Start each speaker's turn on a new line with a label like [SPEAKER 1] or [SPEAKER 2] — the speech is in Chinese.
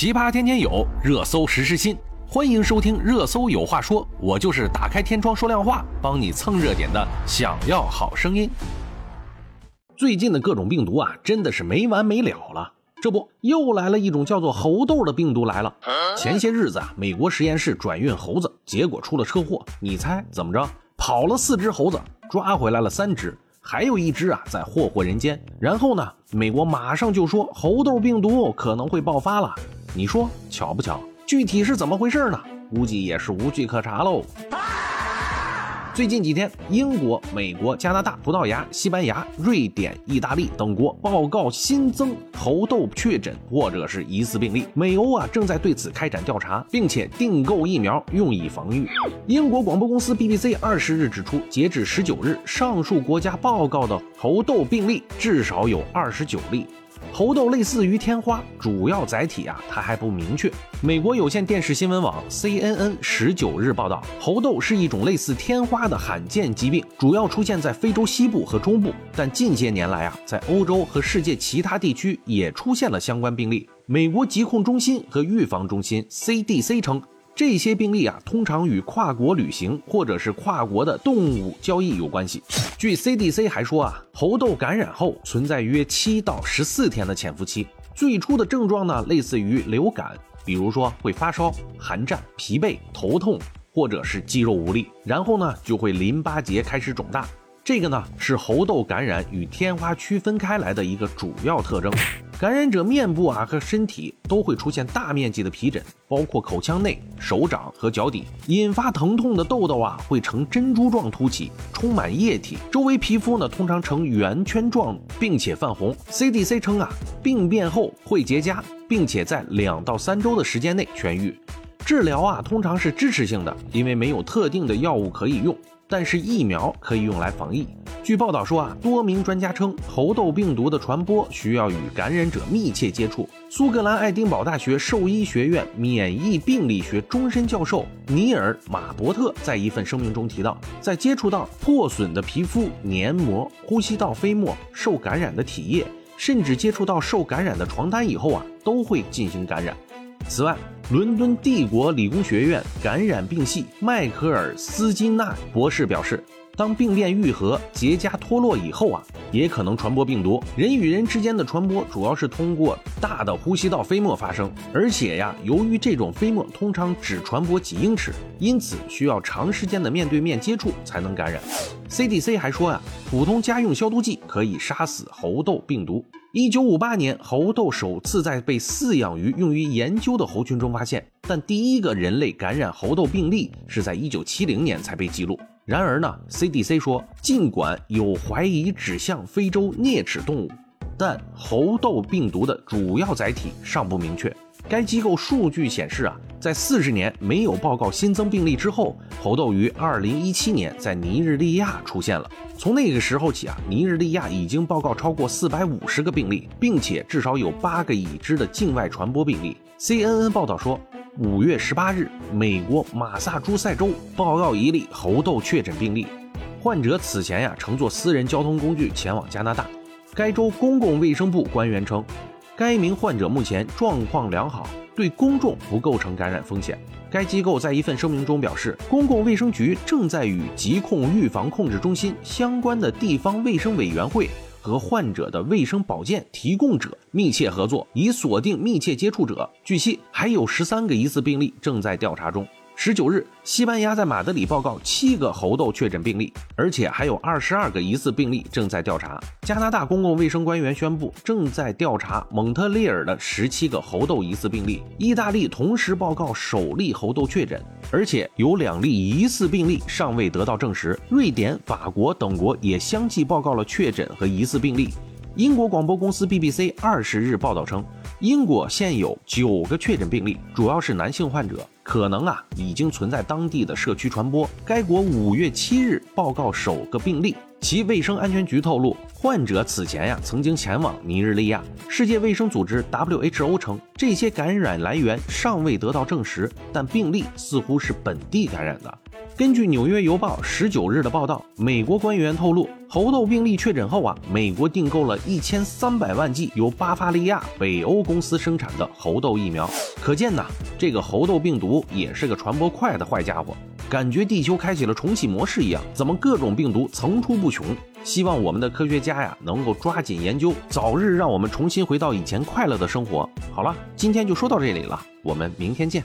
[SPEAKER 1] 奇葩天天有，热搜时时新。欢迎收听《热搜有话说》，我就是打开天窗说亮话，帮你蹭热点的。想要好声音。最近的各种病毒啊，真的是没完没了了。这不，又来了一种叫做猴痘的病毒来了。前些日子啊，美国实验室转运猴子，结果出了车祸。你猜怎么着？跑了四只猴子，抓回来了三只。还有一只啊，在祸祸人间。然后呢，美国马上就说猴痘病毒可能会爆发了。你说巧不巧？具体是怎么回事呢？估计也是无据可查喽。最近几天，英国、美国、加拿大、葡萄牙、西班牙、瑞典、意大利等国报告新增猴痘确诊或者是疑似病例。美欧啊正在对此开展调查，并且订购疫苗用以防御。英国广播公司 BBC 二十日指出，截至十九日，上述国家报告的猴痘病例至少有二十九例。猴痘类似于天花，主要载体啊，它还不明确。美国有线电视新闻网 CNN 十九日报道，猴痘是一种类似天花的罕见疾病，主要出现在非洲西部和中部，但近些年来啊，在欧洲和世界其他地区也出现了相关病例。美国疾控中心和预防中心 CDC 称。这些病例啊，通常与跨国旅行或者是跨国的动物交易有关系。据 CDC 还说啊，猴痘感染后存在约七到十四天的潜伏期，最初的症状呢，类似于流感，比如说会发烧、寒战、疲惫、头痛，或者是肌肉无力，然后呢，就会淋巴结开始肿大。这个呢是猴痘感染与天花区分开来的一个主要特征。感染者面部啊和身体都会出现大面积的皮疹，包括口腔内、手掌和脚底。引发疼痛的痘痘啊会呈珍珠状凸起，充满液体，周围皮肤呢通常呈圆圈状，并且泛红。CDC 称啊，病变后会结痂，并且在两到三周的时间内痊愈。治疗啊通常是支持性的，因为没有特定的药物可以用。但是疫苗可以用来防疫。据报道说啊，多名专家称，猴痘病毒的传播需要与感染者密切接触。苏格兰爱丁堡大学兽医学院免疫病理学终身教授尼尔马伯特在一份声明中提到，在接触到破损的皮肤、黏膜、呼吸道飞沫、受感染的体液，甚至接触到受感染的床单以后啊，都会进行感染。此外，伦敦帝国理工学院感染病系迈克尔斯金纳博士表示，当病变愈合、结痂脱落以后啊，也可能传播病毒。人与人之间的传播主要是通过大的呼吸道飞沫发生，而且呀，由于这种飞沫通常只传播几英尺，因此需要长时间的面对面接触才能感染。CDC 还说呀，普通家用消毒剂可以杀死猴痘病毒。一九五八年，猴痘首次在被饲养于用于研究的猴群中发现，但第一个人类感染猴痘病例是在一九七零年才被记录。然而呢，CDC 说，尽管有怀疑指向非洲啮齿动物，但猴痘病毒的主要载体尚不明确。该机构数据显示啊，在四十年没有报告新增病例之后，猴痘于二零一七年在尼日利亚出现了。从那个时候起啊，尼日利亚已经报告超过四百五十个病例，并且至少有八个已知的境外传播病例。CNN 报道说，五月十八日，美国马萨诸塞州报告一例猴痘确诊病例，患者此前呀乘坐私人交通工具前往加拿大。该州公共卫生部官员称。该名患者目前状况良好，对公众不构成感染风险。该机构在一份声明中表示，公共卫生局正在与疾控预防控制中心相关的地方卫生委员会和患者的卫生保健提供者密切合作，以锁定密切接触者。据悉，还有十三个疑似病例正在调查中。十九日，西班牙在马德里报告七个猴痘确诊病例，而且还有二十二个疑似病例正在调查。加拿大公共卫生官员宣布，正在调查蒙特利尔的十七个猴痘疑似病例。意大利同时报告首例猴痘确诊，而且有两例疑似病例尚未得到证实。瑞典、法国等国也相继报告了确诊和疑似病例。英国广播公司 BBC 二十日报道称，英国现有九个确诊病例，主要是男性患者。可能啊，已经存在当地的社区传播。该国五月七日报告首个病例，其卫生安全局透露，患者此前呀曾经前往尼日利亚。世界卫生组织 WHO 称，这些感染来源尚未得到证实，但病例似乎是本地感染的。根据《纽约邮报》十九日的报道，美国官员透露，猴痘病例确诊后啊，美国订购了一千三百万剂由巴伐利亚北欧公司生产的猴痘疫苗。可见呐，这个猴痘病毒也是个传播快的坏家伙，感觉地球开启了重启模式一样，怎么各种病毒层出不穷？希望我们的科学家呀，能够抓紧研究，早日让我们重新回到以前快乐的生活。好了，今天就说到这里了，我们明天见。